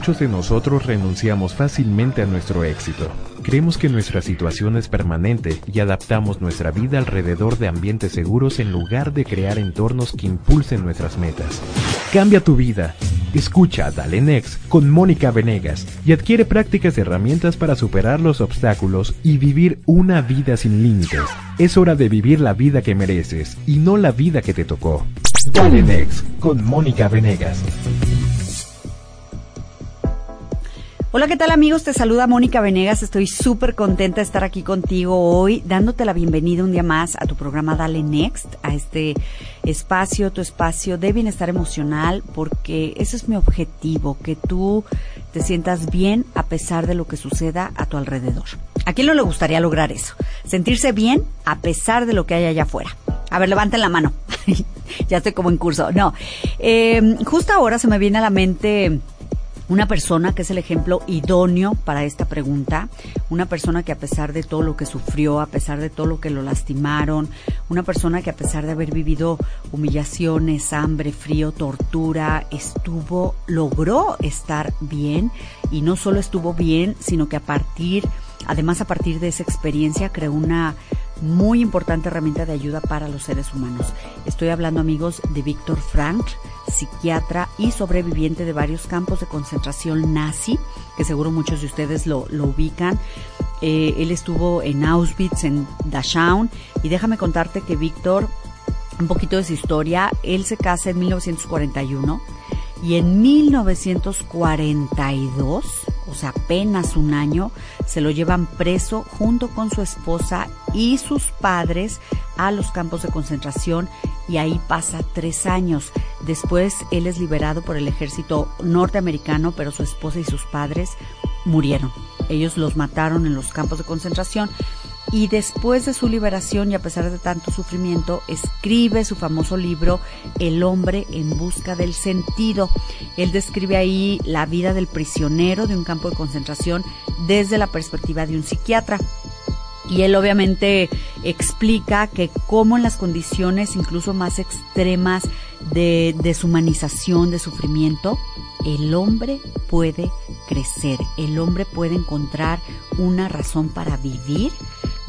muchos de nosotros renunciamos fácilmente a nuestro éxito. Creemos que nuestra situación es permanente y adaptamos nuestra vida alrededor de ambientes seguros en lugar de crear entornos que impulsen nuestras metas. Cambia tu vida. Escucha Dale Next con Mónica Venegas y adquiere prácticas y herramientas para superar los obstáculos y vivir una vida sin límites. Es hora de vivir la vida que mereces y no la vida que te tocó. Dale Next con Mónica Venegas. Hola, ¿qué tal amigos? Te saluda Mónica Venegas. Estoy súper contenta de estar aquí contigo hoy, dándote la bienvenida un día más a tu programa Dale Next, a este espacio, tu espacio de bienestar emocional, porque ese es mi objetivo, que tú te sientas bien a pesar de lo que suceda a tu alrededor. ¿A quién no le gustaría lograr eso? Sentirse bien a pesar de lo que hay allá afuera. A ver, levanten la mano. ya estoy como en curso. No, eh, justo ahora se me viene a la mente una persona que es el ejemplo idóneo para esta pregunta, una persona que a pesar de todo lo que sufrió, a pesar de todo lo que lo lastimaron, una persona que a pesar de haber vivido humillaciones, hambre, frío, tortura, estuvo, logró estar bien. Y no solo estuvo bien, sino que a partir, además a partir de esa experiencia creó una muy importante herramienta de ayuda para los seres humanos. Estoy hablando amigos de Víctor Frank, psiquiatra y sobreviviente de varios campos de concentración nazi, que seguro muchos de ustedes lo, ubican. Eh, él estuvo en Auschwitz, en Dachau, y déjame contarte que Víctor, un poquito de su historia, él se casa en 1941 y en 1942, o sea, apenas un año, se lo llevan preso junto con su esposa y sus padres a los campos de concentración y ahí pasa tres años. Después él es liberado por el ejército norteamericano, pero su esposa y sus padres murieron. Ellos los mataron en los campos de concentración y después de su liberación y a pesar de tanto sufrimiento, escribe su famoso libro El hombre en busca del sentido. Él describe ahí la vida del prisionero de un campo de concentración desde la perspectiva de un psiquiatra. Y él obviamente explica que como en las condiciones incluso más extremas de deshumanización, de sufrimiento, el hombre puede crecer, el hombre puede encontrar una razón para vivir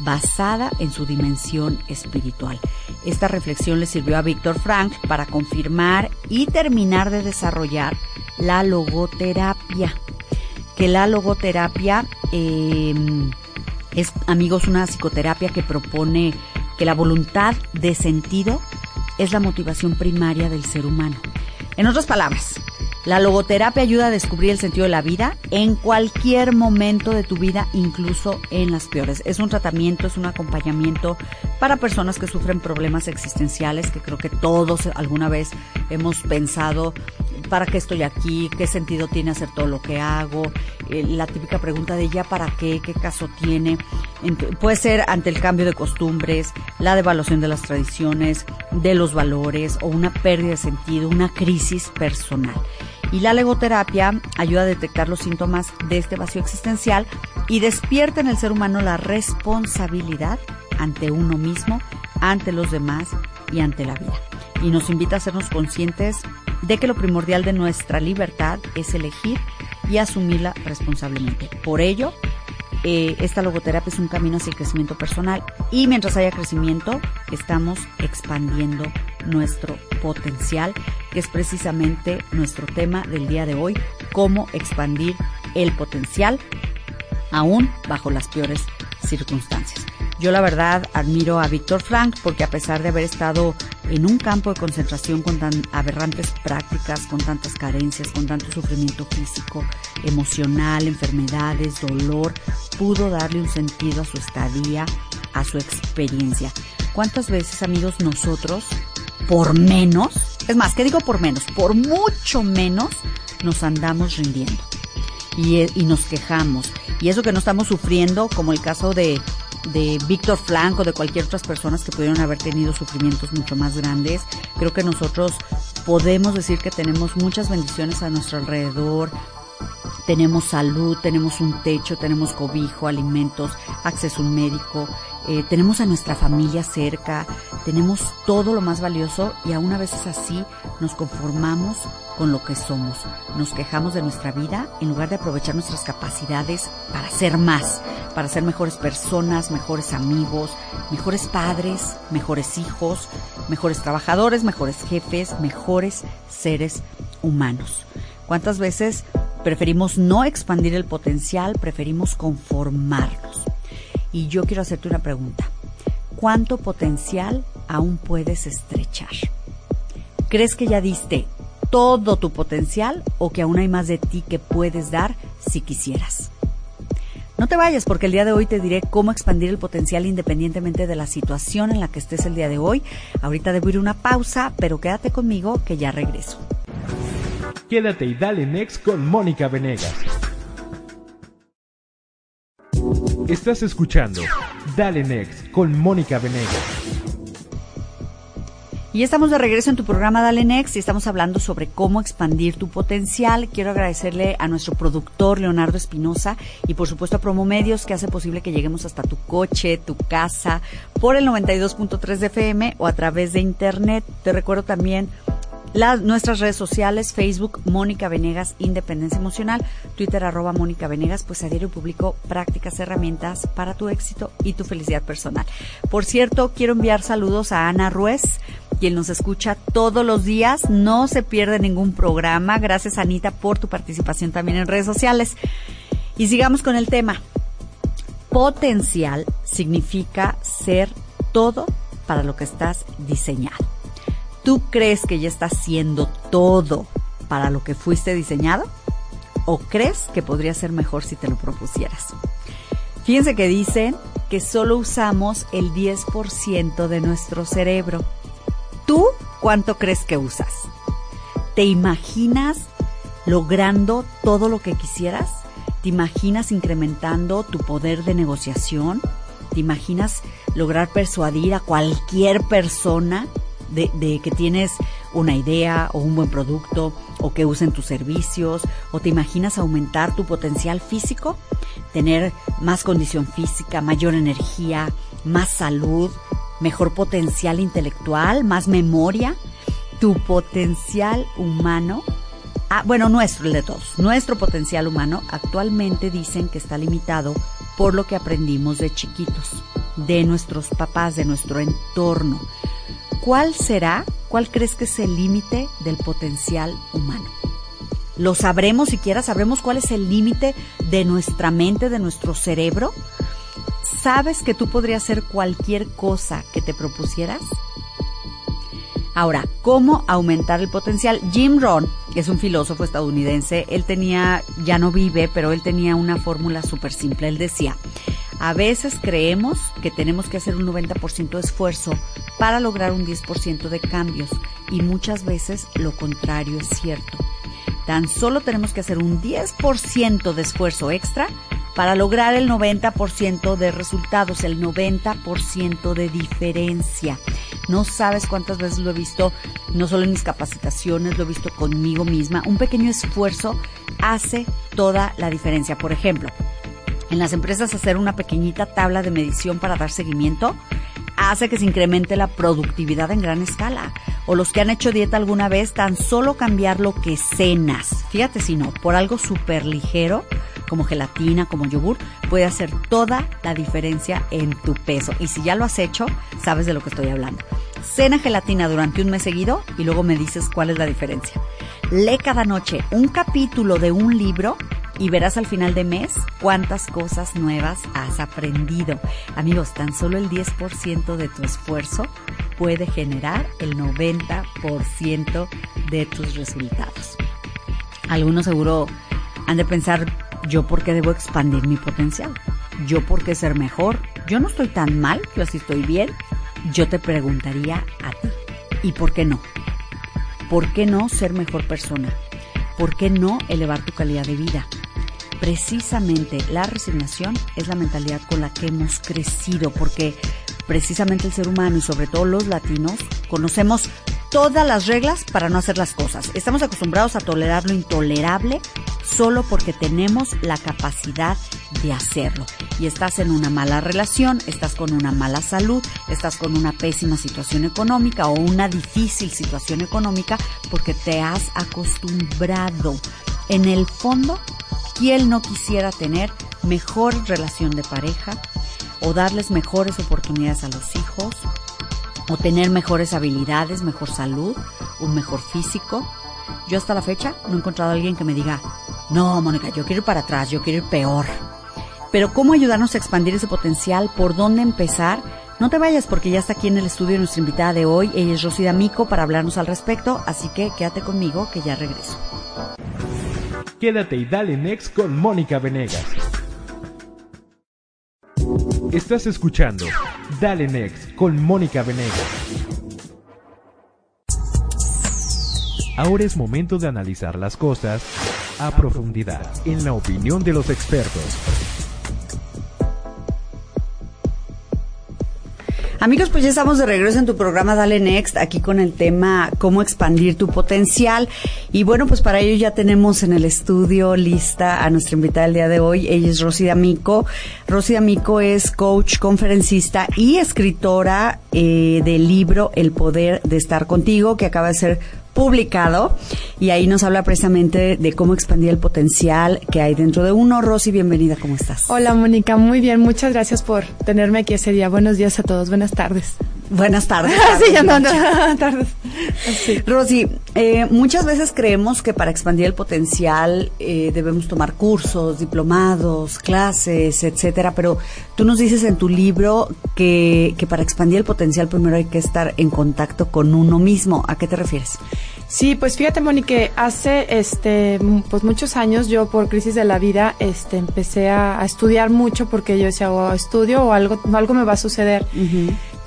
basada en su dimensión espiritual. Esta reflexión le sirvió a Víctor Frank para confirmar y terminar de desarrollar la logoterapia. Que la logoterapia em, es, amigos, una psicoterapia que propone que la voluntad de sentido es la motivación primaria del ser humano. En otras palabras, la logoterapia ayuda a descubrir el sentido de la vida en cualquier momento de tu vida, incluso en las peores. Es un tratamiento, es un acompañamiento para personas que sufren problemas existenciales, que creo que todos alguna vez hemos pensado, ¿para qué estoy aquí? ¿Qué sentido tiene hacer todo lo que hago? Eh, la típica pregunta de ya para qué, qué caso tiene. puede ser ante el cambio de costumbres, la devaluación de las tradiciones, de los valores o una pérdida de sentido, una crisis personal. Y la legoterapia ayuda a detectar los síntomas de este vacío existencial y despierta en el ser humano la responsabilidad ante uno mismo, ante los demás y ante la vida. Y nos invita a hacernos conscientes de que lo primordial de nuestra libertad es elegir y asumirla responsablemente. Por ello, eh, esta logoterapia es un camino hacia el crecimiento personal y mientras haya crecimiento estamos expandiendo nuestro potencial, que es precisamente nuestro tema del día de hoy, cómo expandir el potencial aún bajo las peores circunstancias. Yo la verdad admiro a Víctor Frank porque a pesar de haber estado en un campo de concentración con tan aberrantes prácticas, con tantas carencias, con tanto sufrimiento físico, emocional, enfermedades, dolor, pudo darle un sentido a su estadía, a su experiencia. ¿Cuántas veces, amigos, nosotros, por menos, es más, ¿qué digo por menos? Por mucho menos nos andamos rindiendo y, y nos quejamos. Y eso que no estamos sufriendo, como el caso de de Víctor Frank o de cualquier otras personas que pudieron haber tenido sufrimientos mucho más grandes. Creo que nosotros podemos decir que tenemos muchas bendiciones a nuestro alrededor. Tenemos salud, tenemos un techo, tenemos cobijo, alimentos, acceso a un médico, eh, tenemos a nuestra familia cerca, Tenemos todo lo más valioso y aún a veces así nos conformamos con lo que somos. Nos quejamos de nuestra vida en lugar de aprovechar nuestras capacidades para ser más, para ser mejores personas, mejores amigos, mejores padres, mejores hijos, mejores trabajadores, mejores jefes, mejores seres humanos. ¿Cuántas veces preferimos no expandir el potencial, preferimos conformarnos? Y yo quiero hacerte una pregunta. ¿Cuánto potencial aún puedes estrechar? ¿Crees que ya diste todo tu potencial o que aún hay más de ti que puedes dar si quisieras? No te vayas porque el día de hoy te diré cómo expandir el potencial independientemente de la situación en la que estés el día de hoy. Ahorita debo ir una pausa, pero quédate conmigo que ya regreso. Quédate y dale next con Mónica Venegas. Estás escuchando Dale Next con Mónica Venegas. Y estamos de regreso en tu programa Dale Next y estamos hablando sobre cómo expandir tu potencial. Quiero agradecerle a nuestro productor Leonardo Espinosa y por supuesto a Promomedios que hace posible que lleguemos hasta tu coche, tu casa, por el 92.3 de FM o a través de internet. Te recuerdo también las, nuestras redes sociales, Facebook, Mónica Venegas, Independencia Emocional, Twitter, arroba Mónica Venegas, pues a diario publico prácticas, herramientas para tu éxito y tu felicidad personal. Por cierto, quiero enviar saludos a Ana Ruiz, quien nos escucha todos los días, no se pierde ningún programa. Gracias Anita por tu participación también en redes sociales. Y sigamos con el tema. Potencial significa ser todo para lo que estás diseñado. ¿Tú crees que ya estás haciendo todo para lo que fuiste diseñado? ¿O crees que podría ser mejor si te lo propusieras? Fíjense que dicen que solo usamos el 10% de nuestro cerebro. ¿Tú cuánto crees que usas? ¿Te imaginas logrando todo lo que quisieras? ¿Te imaginas incrementando tu poder de negociación? ¿Te imaginas lograr persuadir a cualquier persona de, que tienes una idea o un buen producto o que usen tus servicios o te imaginas aumentar tu potencial físico, tener más condición física, mayor energía, más salud, mejor potencial intelectual, más memoria, tu potencial humano. Ah, bueno, nuestro, el de todos. Nuestro potencial humano actualmente dicen que está limitado por lo que aprendimos de chiquitos, de nuestros papás, de nuestro entorno. ¿Cuál será, cuál crees que es el límite del potencial humano? ¿Lo sabremos siquiera? ¿Sabremos cuál es el límite de nuestra mente, de nuestro cerebro? ¿Sabes que tú podrías hacer cualquier cosa que te propusieras? Ahora, ¿cómo aumentar el potencial? Jim Rohn, es un filósofo estadounidense, él tenía, ya no vive, pero él tenía una fórmula súper simple. Él decía, a veces creemos que tenemos que hacer un 90% de esfuerzo para lograr un 10% de cambios y muchas veces lo contrario es cierto. Tan solo tenemos que hacer un 10% de esfuerzo extra para lograr el 90% de resultados, el 90% de diferencia. No sabes cuántas veces lo he visto, no solo en mis capacitaciones, lo he visto conmigo misma. Un pequeño esfuerzo hace toda la diferencia. Por ejemplo, en las empresas hacer una pequeñita tabla de medición para dar seguimiento hace que se incremente la productividad en gran escala. O los que han hecho dieta alguna vez, tan solo cambiar lo que cenas, fíjate si no, por algo súper ligero, como gelatina, como yogur, puede hacer toda la diferencia en tu peso. Y si ya lo has hecho, sabes de lo que estoy hablando. Cena gelatina durante un mes seguido y luego me dices cuál es la diferencia. Lee cada noche un capítulo de un libro y verás al final de mes cuántas cosas nuevas has aprendido. Amigos, tan solo el 10% de tu esfuerzo puede generar el 90% de tus resultados. Algunos seguro han de pensar, yo por qué debo expandir mi potencial, yo por qué ser mejor, yo no estoy tan mal, yo así estoy bien. Yo te preguntaría a ti, ¿y por qué no? ¿Por qué no ser mejor persona? ¿Por qué no elevar tu calidad de vida? Precisamente la resignación es la mentalidad con la que hemos crecido, porque precisamente el ser humano y sobre todo los latinos conocemos todas las reglas para no hacer las cosas. Estamos acostumbrados a tolerar lo intolerable solo porque tenemos la capacidad de hacerlo. y estás en una mala relación, estás con una mala salud, estás con una pésima situación económica o una difícil situación económica porque te has acostumbrado. En el fondo, ¿quién no quisiera tener mejor relación de pareja o darles mejores oportunidades a los hijos o tener mejores habilidades, mejor salud, un mejor físico? Yo hasta la fecha no he encontrado a alguien que me diga, no, Mónica, yo quiero ir para atrás, yo quiero ir peor. Pero ¿cómo ayudarnos a expandir ese potencial? ¿Por dónde empezar? No te vayas porque ya está aquí en el estudio nuestra invitada de hoy. Ella es Rosy D'Amico para hablarnos al respecto, así que quédate conmigo que ya regreso. Quédate y dale next con Mónica Venegas. Estás escuchando Dale Next con Mónica Venegas. Ahora es momento de analizar las cosas a profundidad, en la opinión de los expertos. Amigos, pues ya estamos de regreso en tu programa Dale Next, aquí con el tema cómo expandir tu potencial. Y bueno, pues para ello ya tenemos en el estudio lista a nuestra invitada del día de hoy. Ella es Rosy D'Amico. Rosy D'Amico es coach, conferencista y escritora eh, del libro El Poder de Estar Contigo, que acaba de ser publicado y ahí nos habla precisamente de cómo expandir el potencial que hay dentro de uno. Rosy, bienvenida, ¿cómo estás? Hola Mónica, muy bien, muchas gracias por tenerme aquí ese día. Buenos días a todos, buenas tardes. Buenas tardes. sí, ya no, tardes. Rosy, eh, muchas veces creemos que para expandir el potencial eh, debemos tomar cursos, diplomados, clases, etcétera, pero tú nos dices en tu libro que, que para expandir el potencial primero hay que estar en contacto con uno mismo. ¿A qué te refieres? Sí, pues fíjate, Mónica, hace este pues muchos años yo por crisis de la vida este empecé a, estudiar mucho porque yo decía, o estudio o algo algo me va a suceder.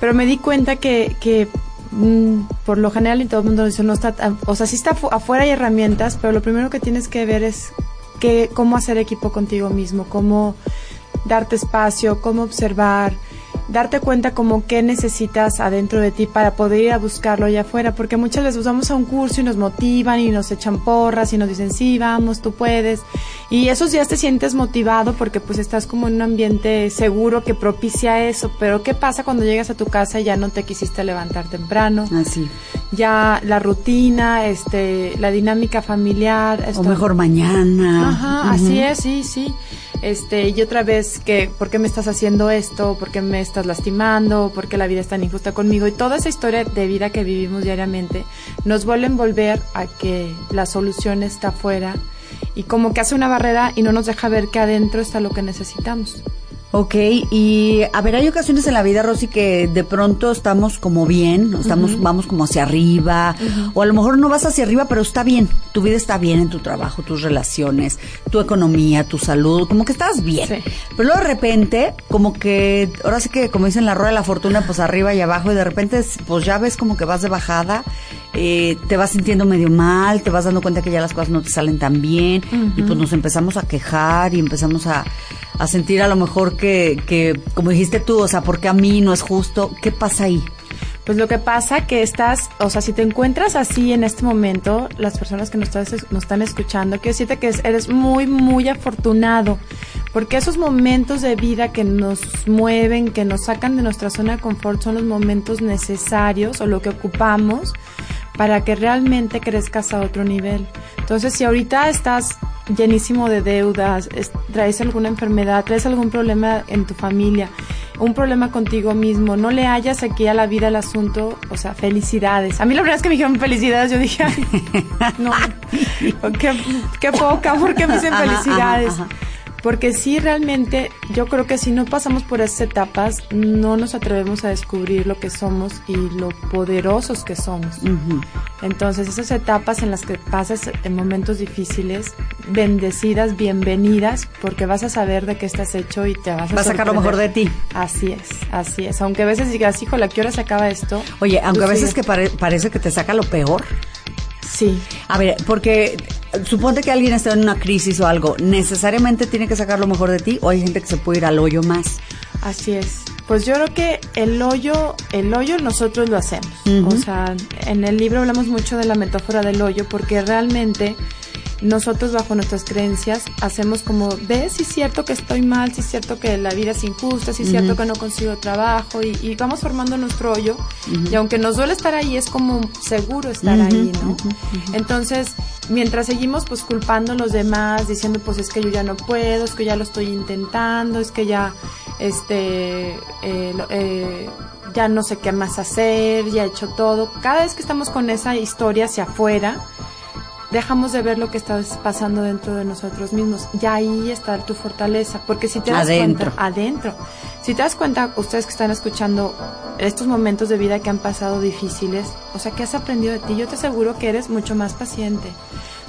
Pero me di cuenta que, que mm, por lo general y todo el mundo dice, no está, o sea, sí está afuera hay herramientas, pero lo primero que tienes que ver es que, cómo hacer equipo contigo mismo, cómo darte espacio, cómo observar, darte cuenta como qué necesitas adentro de ti para poder ir a buscarlo allá afuera, porque muchas veces vamos a un curso y nos motivan y nos echan porras y nos dicen, sí, vamos, tú puedes. Y esos días te sientes motivado porque pues estás como en un ambiente seguro que propicia eso, pero ¿qué pasa cuando llegas a tu casa y ya no te quisiste levantar temprano? Así. Ya la rutina, este, la dinámica familiar. O mejor mañana. Ajá, así es, sí, sí este, y otra vez que, ¿por qué me estás haciendo esto? ¿Por qué me estás lastimando? ¿Por qué la vida es tan injusta conmigo? Y toda esa historia de vida que vivimos diariamente nos vuelve a envolver a que la solución está afuera y como que hace una barrera y no nos deja ver que adentro está lo que necesitamos. Ok, y a ver, hay ocasiones en la vida, Rosy, que de pronto estamos como bien, estamos, vamos como hacia arriba, o a lo mejor no vas hacia arriba, pero está bien, tu vida está bien en tu trabajo, tus relaciones, tu economía, tu salud, como que estás bien. Pero luego de repente, como que, ahora sí que como dicen la rueda de la fortuna, pues arriba y abajo, y de repente, pues ya ves como que vas de bajada, eh, te vas sintiendo medio mal, te vas dando cuenta que ya las cosas no te salen tan bien, y pues nos empezamos a quejar y empezamos a a sentir a lo mejor que, que, como dijiste tú, o sea, porque a mí no es justo, ¿qué pasa ahí? Pues lo que pasa que estás, o sea, si te encuentras así en este momento, las personas que nos, nos están escuchando, quiero decirte que eres muy, muy afortunado, porque esos momentos de vida que nos mueven, que nos sacan de nuestra zona de confort, son los momentos necesarios o lo que ocupamos para que realmente crezcas a otro nivel. Entonces, si ahorita estás llenísimo de deudas, traes alguna enfermedad, traes algún problema en tu familia, un problema contigo mismo, no le hayas aquí a la vida el asunto, o sea, felicidades. A mí la verdad es que me dijeron felicidades, yo dije, no, qué, qué poca, ¿por qué me dicen felicidades? Porque sí, realmente, yo creo que si no pasamos por esas etapas, no nos atrevemos a descubrir lo que somos y lo poderosos que somos. Entonces, esas etapas en las que pasas en momentos difíciles, bendecidas, bienvenidas, porque vas a saber de qué estás hecho y te vas a Vas a sacar lo mejor de ti. Así es, así es. Aunque a veces digas, híjole, ¿a qué hora se acaba esto? Oye, aunque a veces que parece que te saca lo peor. Sí. A ver, porque suponte que alguien está en una crisis o algo, ¿necesariamente tiene que sacar lo mejor de ti o hay gente que se puede ir al hoyo más? Así es. Pues yo creo que el hoyo, el hoyo nosotros lo hacemos. O sea, en el libro hablamos mucho de la metáfora del hoyo porque realmente nosotros bajo nuestras creencias hacemos como, ves, si es cierto que estoy mal, si es cierto que la vida es injusta, si es cierto que no consigo trabajo y, vamos formando nuestro hoyo y aunque nos duele estar ahí es como seguro estar ahí, ¿no? Entonces, mientras seguimos pues culpando a los demás, diciendo pues es que yo ya no puedo, es que ya lo estoy intentando, es que ya, este, eh, eh, ya no sé qué más hacer, ya he hecho todo. Cada vez que estamos con esa historia hacia afuera, dejamos de ver lo que está pasando dentro de nosotros mismos. Ya ahí está tu fortaleza, porque si te das adentro. cuenta, adentro, si te das cuenta, ustedes que están escuchando estos momentos de vida que han pasado difíciles, o sea, que has aprendido de ti, yo te aseguro que eres mucho más paciente,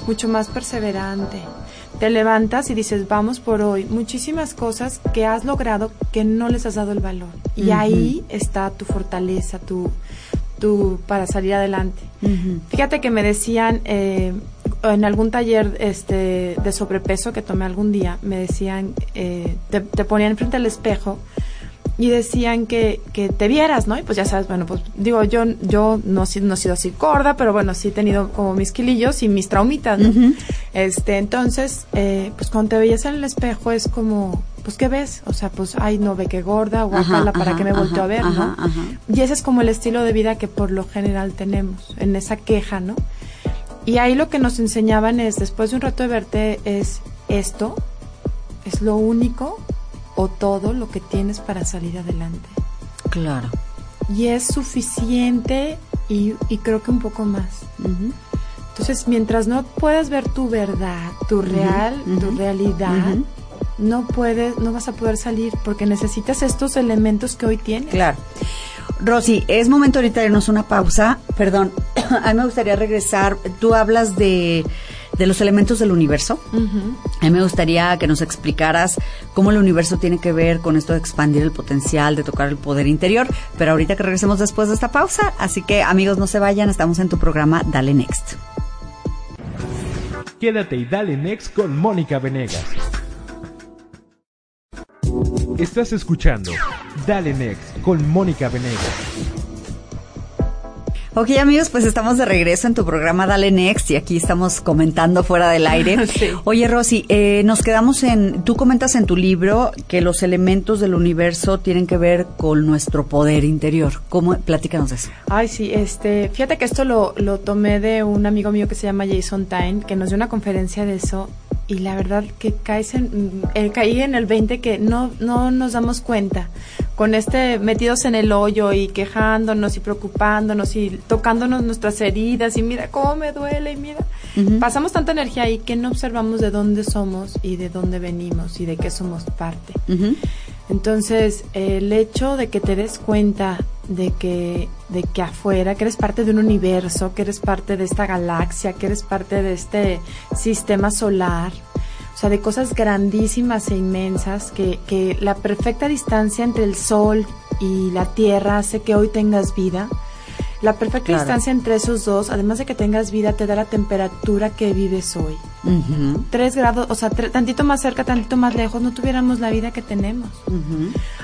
mucho más perseverante. Te levantas y dices, vamos por hoy. Muchísimas cosas que has logrado que no les has dado el valor. Y ahí está tu fortaleza, tu, tu para salir adelante. Fíjate que me decían eh, en algún taller este, de sobrepeso que tomé algún día, me decían, eh, te, te ponían frente al espejo y decían que, que te vieras, ¿no? Y pues ya sabes, bueno, pues digo, yo yo no, no he sido así gorda, pero bueno, sí he tenido como mis kilillos y mis traumitas, ¿no? Este, entonces, eh, pues cuando te veías en el espejo es como, pues ¿qué ves? O sea, pues, ay, no ve que gorda, guapala, ¿para que me volteo a ver, no? Y ese es como el estilo de vida que por lo general tenemos, en esa queja, ¿no? Y ahí lo que nos enseñaban es, después de un rato de verte, es esto, es lo único o todo lo que tienes para salir adelante. Claro. Y es suficiente y, creo que un poco más. Entonces, mientras no puedas ver tu verdad, tu real, tu realidad, no puedes, no vas a poder salir porque necesitas estos elementos que hoy tienes. Claro. Rosy, es momento ahorita de irnos una pausa. Perdón, a mí me gustaría regresar. Tú hablas de de los elementos del universo. A mí me gustaría que nos explicaras cómo el universo tiene que ver con esto de expandir el potencial, de tocar el poder interior, pero ahorita que regresemos después de esta pausa, así que amigos no se vayan, estamos en tu programa Dale Next. Quédate y dale Next con Mónica Venegas. Estás escuchando Dale Next con Mónica Venegas. Ok amigos, pues estamos de regreso en tu programa Dale Next y aquí estamos comentando fuera del aire. Oye Rosy, eh, nos quedamos en, tú comentas en tu libro que los elementos del universo tienen que ver con nuestro poder interior. ¿Cómo? Platícanos de eso. Ay, sí, este, fíjate que esto lo, lo tomé de un amigo mío que se llama Jason Tyne, que nos dio una conferencia de eso y la verdad que caes en, eh, caí en el 20 que no, no nos damos cuenta. Con este metidos en el hoyo y quejándonos y preocupándonos y tocándonos nuestras heridas y mira cómo me duele y mira. Pasamos tanta energía ahí que no observamos de dónde somos y de dónde venimos y de qué somos parte. Entonces, el hecho de que te des cuenta de que, de que afuera, que eres parte de un universo, que eres parte de esta galaxia, que eres parte de este sistema solar, o sea, de cosas grandísimas e inmensas, que, que la perfecta distancia entre el Sol y la Tierra hace que hoy tengas vida. La perfecta distancia entre esos dos, además de que tengas vida, te da la temperatura que vives hoy. Tres grados, o sea, tantito más cerca, tantito más lejos, no tuviéramos la vida que tenemos.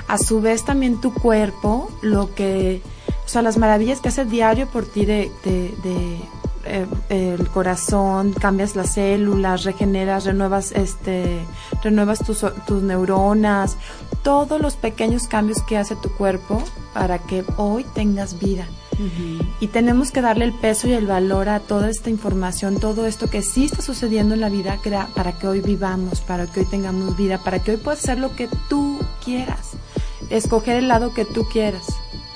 A su vez también tu cuerpo, lo que, o sea, las maravillas que hace diario por ti de, de, eh, el corazón, cambias las células, regeneras, renuevas, este, renuevas tus, tus neuronas, todos los pequeños cambios que hace tu cuerpo para que hoy tengas vida. Y tenemos que darle el peso y el valor a toda esta información, todo esto que sí está sucediendo en la vida para que hoy vivamos, para que hoy tengamos vida, para que hoy puedas hacer lo que tú quieras, escoger el lado que tú quieras,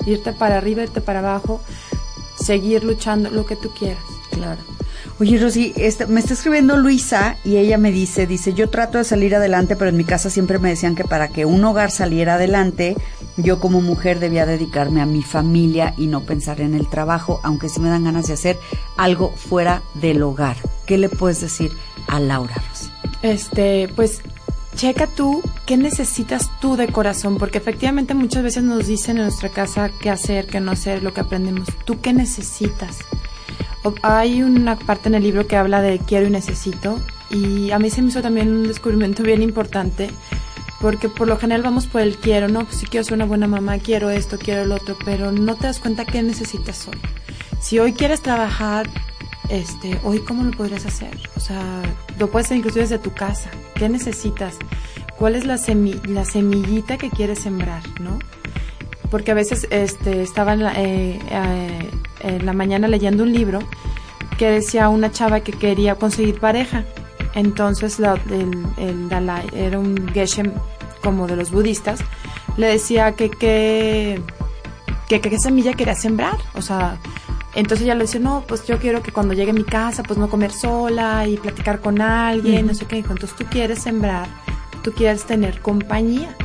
irte para arriba, irte para abajo, seguir luchando, lo que tú quieras. Claro. Oye, Rosy, este, me está escribiendo Luisa y ella me dice, dice, yo trato de salir adelante, pero en mi casa siempre me decían que para que un hogar saliera adelante, yo como mujer debía dedicarme a mi familia y no pensar en el trabajo, aunque sí me dan ganas de hacer algo fuera del hogar. ¿Qué le puedes decir a Laura, Rosy? Este, pues checa tú qué necesitas tú de corazón, porque efectivamente muchas veces nos dicen en nuestra casa qué hacer, qué no hacer, lo que aprendemos. ¿Tú qué necesitas? Hay una parte en el libro que habla de quiero y necesito y a mí se me hizo también un descubrimiento bien importante porque por lo general vamos por el quiero, no, pues si quiero ser una buena mamá, quiero esto, quiero el otro, pero no te das cuenta qué necesitas hoy. Si hoy quieres trabajar este, hoy cómo lo podrías hacer. O sea, lo puedes hacer inclusive desde tu casa. ¿Qué necesitas? ¿Cuál es la, la semillita que quieres sembrar, no? Porque a veces este, estaba en la, eh, eh, en la mañana leyendo un libro que decía una chava que quería conseguir pareja. Entonces el, el Dalai era un Geshem como de los budistas, le decía que qué que, semilla quería sembrar. O sea, entonces ella le dice, no, pues yo quiero que cuando llegue a mi casa, pues no comer sola y platicar con alguien, no sé qué. Entonces tú quieres sembrar, tú quieres tener compañía.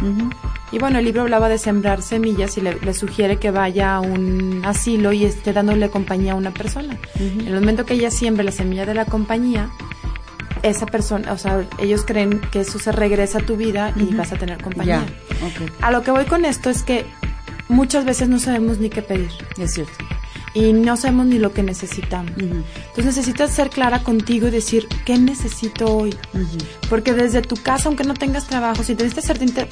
Y bueno, el libro hablaba de sembrar semillas y le, sugiere que vaya a un asilo y esté dándole compañía a una persona. En el momento que ella siembre la semilla de la compañía, esa persona, o sea, ellos creen que eso se regresa a tu vida y vas a tener compañía. A lo que voy con esto es que muchas veces no sabemos ni qué pedir. Es cierto. Y no sabemos ni lo que necesitamos. Entonces necesitas ser clara contigo y decir, ¿qué necesito hoy? Porque desde tu casa, aunque no tengas trabajo, si necesitas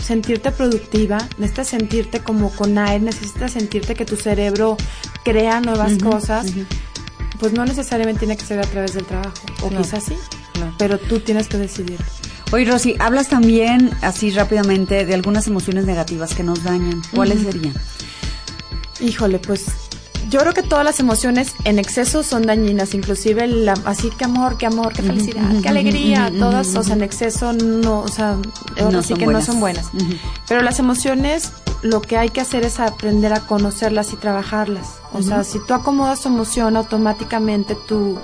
sentirte, productiva, necesitas sentirte como con aire, necesitas sentirte que tu cerebro crea nuevas cosas, pues no necesariamente tiene que ser a través del trabajo. O quizás sí, pero tú tienes que decidir. Oye, Rosy, hablas también así rápidamente de algunas emociones negativas que nos dañan. ¿Cuáles serían? Híjole, pues yo creo que todas las emociones en exceso son dañinas, inclusive la, así que amor, que amor, que felicidad, que alegría, todas, o sea, en exceso no, o sea, no sí que no son buenas. Pero las emociones, lo que hay que hacer es aprender a conocerlas y trabajarlas. O sea, si tú acomodas tu emoción, automáticamente tú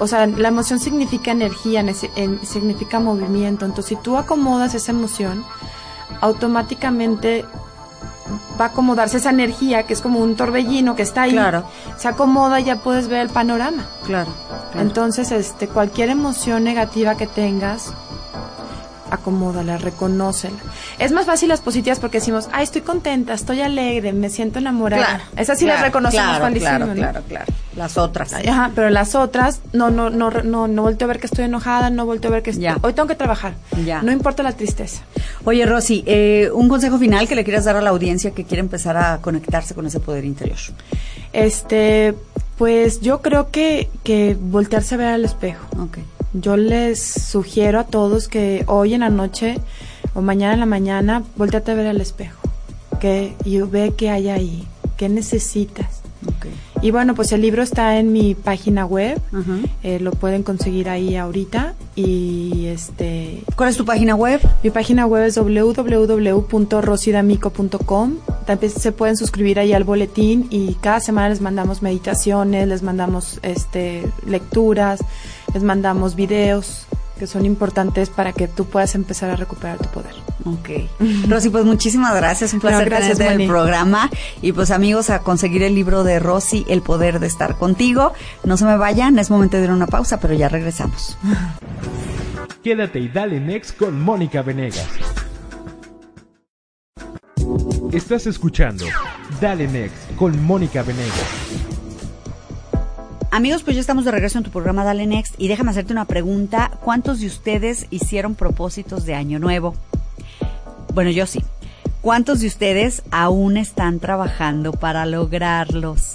o sea, la emoción significa energía, significa movimiento. Entonces, si tú acomodas esa emoción, automáticamente va a acomodarse esa energía que es como un torbellino que está ahí. Claro. Se acomoda y ya puedes ver el panorama. Claro. Entonces, este, cualquier emoción negativa que tengas, acomódala, reconócela. Es más fácil las positivas porque decimos, ay, estoy contenta, estoy alegre, me siento enamorada. Claro, Esas sí las reconocemos cuando claro, claro, claro, Las otras. Ajá, pero las otras, no, no, no, no, no volteo a ver que estoy enojada, no volteo a ver que estoy... Hoy tengo que trabajar. Ya. No importa la tristeza. Oye, Rosy, eh, un consejo final que le quieras dar a la audiencia que quiere empezar a conectarse con ese poder interior. Este, pues yo creo que, que voltearse a ver al espejo. Yo les sugiero a todos que hoy en la noche o mañana en la mañana volteate a ver al espejo que, y ve qué hay ahí, qué necesitas. Y bueno, pues el libro está en mi página web, eh, lo pueden conseguir ahí ahorita y este... ¿Cuál es tu página web? Mi página web es www.rosidamico.com. También se pueden suscribir ahí al boletín y cada semana les mandamos meditaciones, les mandamos este lecturas, les mandamos videos que son importantes para que tú puedas empezar a recuperar tu poder. Ok. Rosy, pues muchísimas gracias. Un placer gracias, tenerte en el programa. Y pues amigos, a conseguir el libro de Rosy, El Poder de Estar Contigo. No se me vayan, es momento de ir a una pausa, pero ya regresamos. Quédate y dale next con Mónica Venegas. Estás escuchando Dale Next con Mónica Venegas. Amigos, pues ya estamos de regreso en tu programa Dale Next y déjame hacerte una pregunta. ¿Cuántos de ustedes hicieron propósitos de año nuevo? Bueno, yo sí. ¿Cuántos de ustedes aún están trabajando para lograrlos?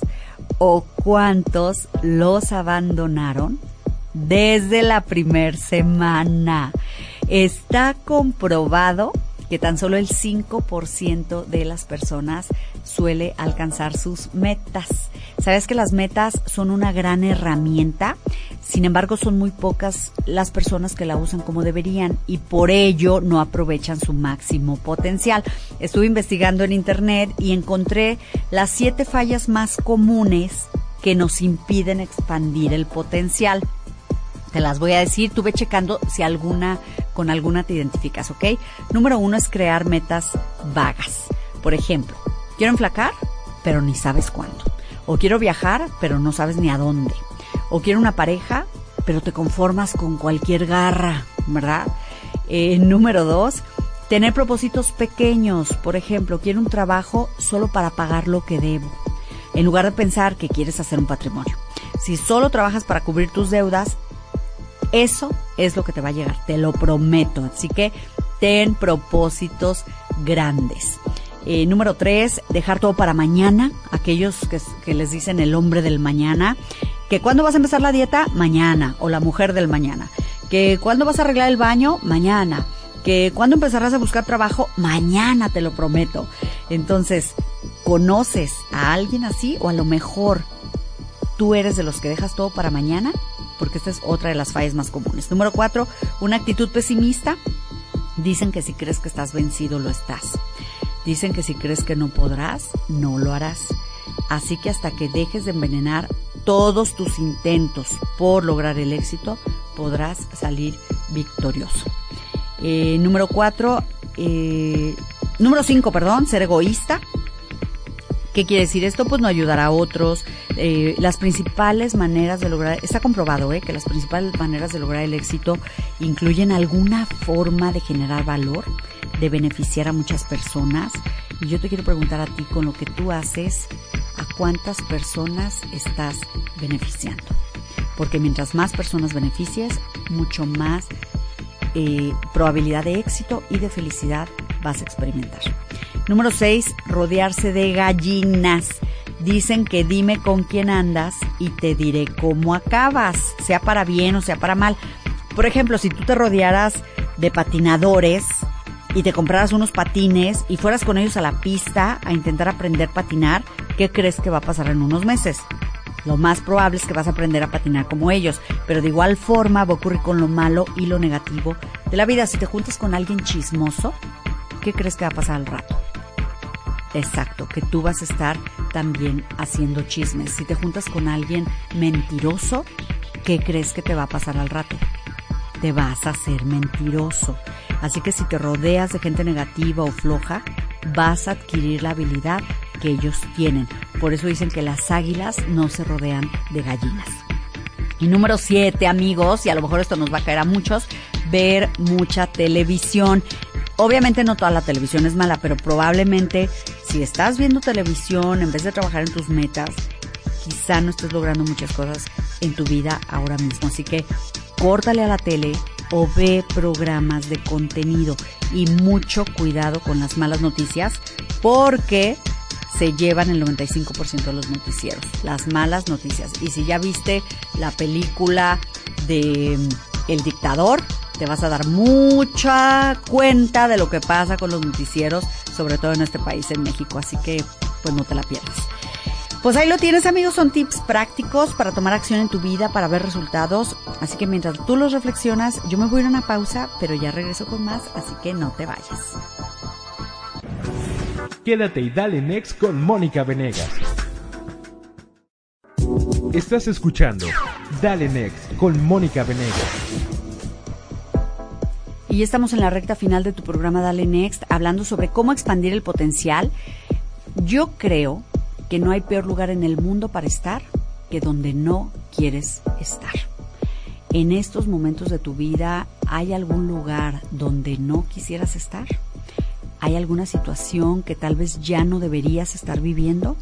¿O cuántos los abandonaron desde la primer semana? Está comprobado que tan solo el 5% de las personas suele alcanzar sus metas. Sabes que las metas son una gran herramienta, sin embargo son muy pocas las personas que la usan como deberían y por ello no aprovechan su máximo potencial. Estuve investigando en internet y encontré las siete fallas más comunes que nos impiden expandir el potencial. Te las voy a decir, tuve checando si alguna, con alguna te identificas, ¿ok? Número uno es crear metas vagas. Por ejemplo, quiero enflacar, pero ni sabes cuándo. O quiero viajar, pero no sabes ni a dónde. O quiero una pareja, pero te conformas con cualquier garra, ¿verdad? Eh, número dos, tener propósitos pequeños. Por ejemplo, quiero un trabajo solo para pagar lo que debo. En lugar de pensar que quieres hacer un patrimonio. Si solo trabajas para cubrir tus deudas, eso es lo que te va a llegar, te lo prometo. Así que ten propósitos grandes. Eh, número tres, dejar todo para mañana. Aquellos que, les dicen el hombre del mañana. que cuando vas a empezar la dieta, mañana, o la mujer del mañana. Que cuando vas a arreglar el baño, mañana. Que cuando empezarás a buscar trabajo, mañana, te lo prometo. Entonces, ¿conoces a alguien así? O a lo mejor tú eres de los que dejas todo para mañana, porque esta es otra de las fallas más comunes. Número cuatro, una actitud pesimista. Dicen que si crees que estás vencido, lo estás. Dicen que si crees que no podrás, no lo harás. Así que hasta que dejes de envenenar todos tus intentos por lograr el éxito, podrás salir victorioso. Eh, número cuatro, eh, número cinco, perdón, ser egoísta. ¿Qué quiere decir esto? Pues no ayudar a otros. Eh, las principales maneras de lograr, está comprobado ¿eh? que las principales maneras de lograr el éxito incluyen alguna forma de generar valor, de beneficiar a muchas personas. Y yo te quiero preguntar a ti, con lo que tú haces, ¿a cuántas personas estás beneficiando? Porque mientras más personas beneficies, mucho más eh, probabilidad de éxito y de felicidad vas a experimentar. Número 6, rodearse de gallinas. Dicen que dime con quién andas y te diré cómo acabas, sea para bien o sea para mal. Por ejemplo, si tú te rodearas de patinadores y te compraras unos patines y fueras con ellos a la pista a intentar aprender a patinar, ¿qué crees que va a pasar en unos meses? Lo más probable es que vas a aprender a patinar como ellos, pero de igual forma va a ocurrir con lo malo y lo negativo de la vida. Si te juntas con alguien chismoso, ¿qué crees que va a pasar al rato? Exacto, que tú vas a estar también haciendo chismes. Si te juntas con alguien mentiroso, ¿qué crees que te va a pasar al rato? Te vas a hacer mentiroso. Así que si te rodeas de gente negativa o floja, vas a adquirir la habilidad que ellos tienen. Por eso dicen que las águilas no se rodean de gallinas. Y número siete, amigos, y a lo mejor esto nos va a caer a muchos, ver mucha televisión. Obviamente no toda la televisión es mala, pero probablemente si estás viendo televisión en vez de trabajar en tus metas, quizá no estés logrando muchas cosas en tu vida ahora mismo. Así que córtale a la tele o ve programas de contenido y mucho cuidado con las malas noticias porque se llevan el 95% de los noticieros, las malas noticias. Y si ya viste la película de mm, El dictador, te vas a dar mucha cuenta de lo que pasa con los noticieros, sobre todo en este país, en México. Así que, pues no te la pierdas. Pues ahí lo tienes amigos, son tips prácticos para tomar acción en tu vida, para ver resultados. Así que mientras tú los reflexionas, yo me voy a ir a una pausa, pero ya regreso con más, así que no te vayas. Quédate y dale next con Mónica Venegas. Estás escuchando Dale Next con Mónica Venegas. Y estamos en la recta final de tu programa Dale Next, hablando sobre cómo expandir el potencial. Yo creo que no hay peor lugar en el mundo para estar que donde no quieres estar. En estos momentos de tu vida, ¿hay algún lugar donde no quisieras estar? ¿Hay alguna situación que tal vez ya no deberías estar viviendo?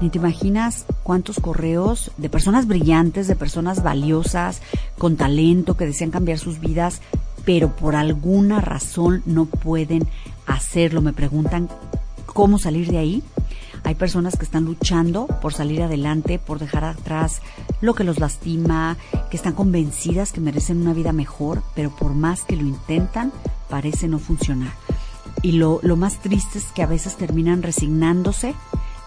Ni te imaginas cuántos correos de personas brillantes, de personas valiosas, con talento, que desean cambiar sus vidas, pero por alguna razón no pueden hacerlo. Me preguntan cómo salir de ahí. Hay personas que están luchando por salir adelante, por dejar atrás lo que los lastima, que están convencidas que merecen una vida mejor, pero por más que lo intentan, parece no funcionar. Y lo, lo más triste es que a veces terminan resignándose,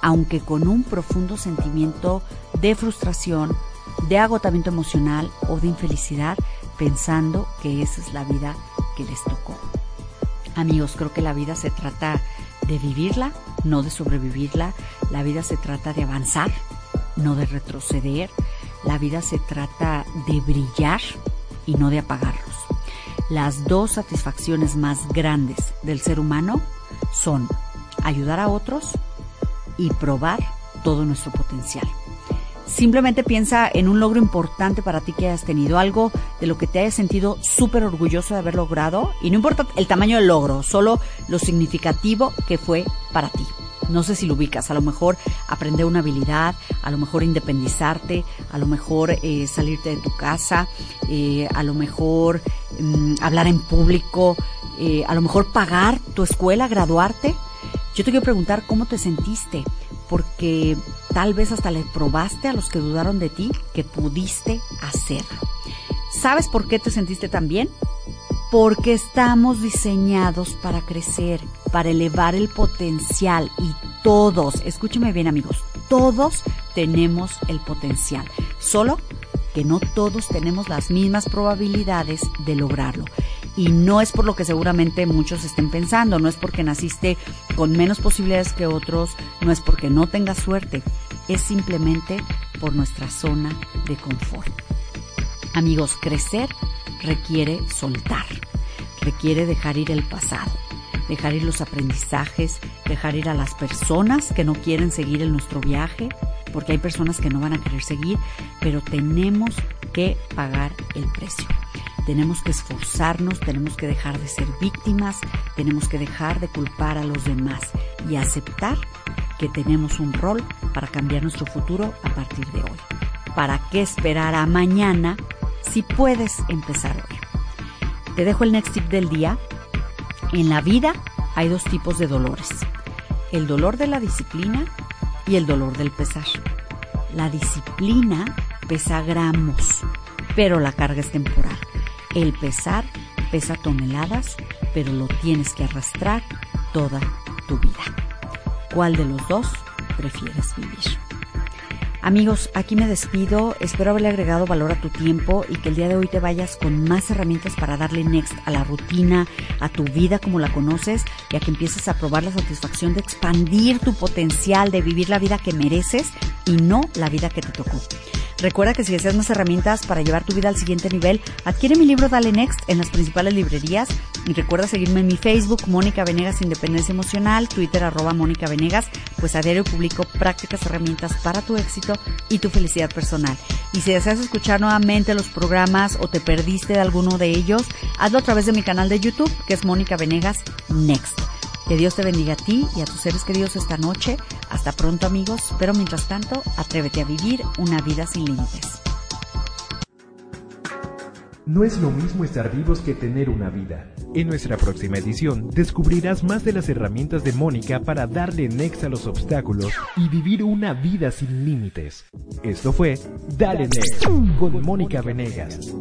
aunque con un profundo sentimiento de frustración, de agotamiento emocional o de infelicidad, pensando que esa es la vida que les tocó. Amigos, creo que la vida se trata de vivirla, no de sobrevivirla. La vida se trata de avanzar, no de retroceder. La vida se trata de brillar y no de apagarlos. Las dos satisfacciones más grandes del ser humano son ayudar a otros y probar todo nuestro potencial. Simplemente piensa en un logro importante para ti que hayas tenido, algo de lo que te hayas sentido súper orgulloso de haber logrado. Y no importa el tamaño del logro, solo lo significativo que fue para ti. No sé si lo ubicas, a lo mejor aprender una habilidad, a lo mejor independizarte, a lo mejor eh, salirte de tu casa, eh, a lo mejor mm, hablar en público, eh, a lo mejor pagar tu escuela, graduarte. Yo te quiero preguntar cómo te sentiste porque tal vez hasta le probaste a los que dudaron de ti que pudiste hacerlo. ¿Sabes por qué te sentiste tan bien? Porque estamos diseñados para crecer, para elevar el potencial y todos, escúcheme bien amigos, todos tenemos el potencial, solo que no todos tenemos las mismas probabilidades de lograrlo. Y no es por lo que seguramente muchos estén pensando, no es porque naciste con menos posibilidades que otros, no es porque no tengas suerte, es simplemente por nuestra zona de confort. Amigos, crecer requiere soltar, requiere dejar ir el pasado, dejar ir los aprendizajes, dejar ir a las personas que no quieren seguir en nuestro viaje, porque hay personas que no van a querer seguir, pero tenemos que pagar el precio. Tenemos que esforzarnos, tenemos que dejar de ser víctimas, tenemos que dejar de culpar a los demás y aceptar que tenemos un rol para cambiar nuestro futuro a partir de hoy. ¿Para qué esperar a mañana si puedes empezar hoy? Te dejo el next tip del día. En la vida hay dos tipos de dolores. El dolor de la disciplina y el dolor del pesar. La disciplina pesa gramos, pero la carga es temporal. El pesar pesa toneladas, pero lo tienes que arrastrar toda tu vida. ¿Cuál de los dos prefieres vivir? Amigos, aquí me despido. Espero haberle agregado valor a tu tiempo y que el día de hoy te vayas con más herramientas para darle next a la rutina, a tu vida como la conoces y a que empieces a probar la satisfacción de expandir tu potencial, de vivir la vida que mereces y no la vida que te tocó. Recuerda que si deseas más herramientas para llevar tu vida al siguiente nivel, adquiere mi libro Dale Next en las principales librerías y recuerda seguirme en mi Facebook, Mónica Venegas Independencia Emocional, Twitter arroba Mónica Venegas, pues a diario publico prácticas, herramientas para tu éxito y tu felicidad personal. Y si deseas escuchar nuevamente los programas o te perdiste de alguno de ellos, hazlo a través de mi canal de YouTube, que es Mónica Venegas Next. Que Dios te bendiga a ti y a tus seres queridos esta noche. Hasta pronto amigos, pero mientras tanto, atrévete a vivir una vida sin límites. No es lo mismo estar vivos que tener una vida. En nuestra próxima edición descubrirás más de las herramientas de Mónica para darle next a los obstáculos y vivir una vida sin límites. Esto fue Dale Next con Mónica Venegas.